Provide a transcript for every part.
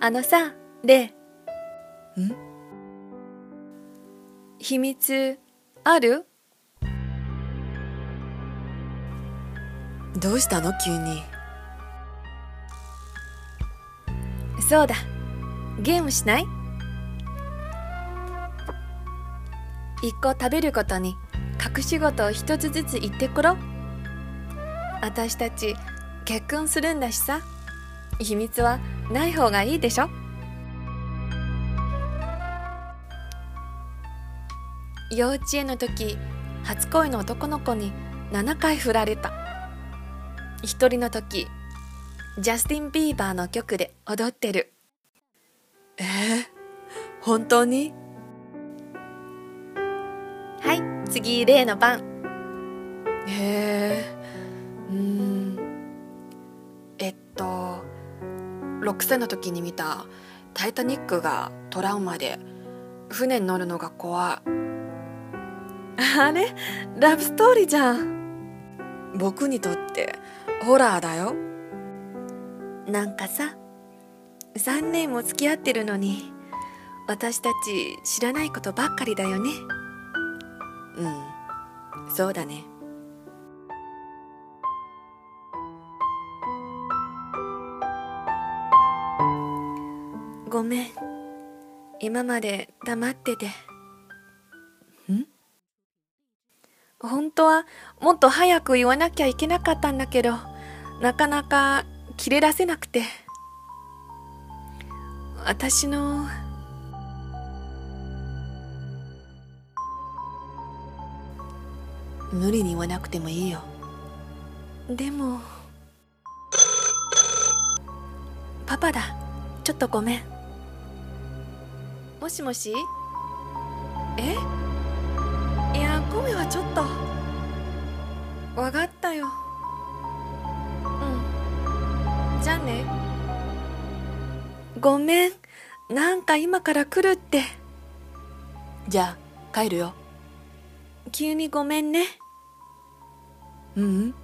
あのさ、レイ。ん？秘密、ある？どうしたの？急に。そうだ。ゲームしない？一個食べることに隠し事を一つずつ言ってくろ。私たち結婚するんだしさ秘密はない方がいいでしょ？幼稚園の時初恋の男の子に7回振られた。一人の時ジャスティン・ビーバーの曲で踊ってる。えー、本当に？はい次例の番。へえうー6歳の時に見た「タイタニック」がトラウマで船に乗るのが怖い。あれ？ラブストーリーじゃん。僕にとってホラーだよ。なんかさ3年も付き合ってるのに私たち知らないことばっかりだよね。うん。そうだねごめん。今まで黙ってて。ん？本当はもっと早く言わなきゃいけなかったんだけどなかなか切れ出せなくて。私の。無理に言わなくてもいいよ。でも。パパだ。ちょっとごめんもしもし？え？いや声はちょっと。わかったよ。うん。じゃあね。ごめん。なんか今から来るって。じゃあ帰るよ。急にごめんね。ううん？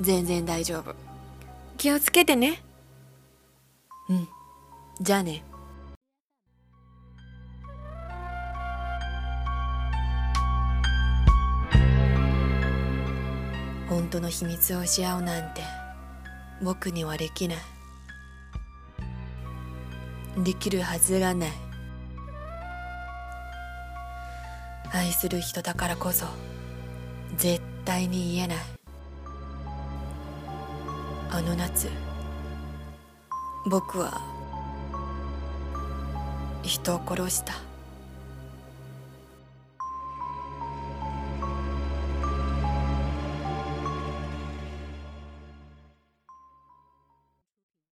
全然大丈夫。気をつけてね。うん。じゃあね本当の秘密をし合うなんて僕にはできない。できるはずがない。愛する人だからこそ絶対に言えない。あの夏僕は人を殺した。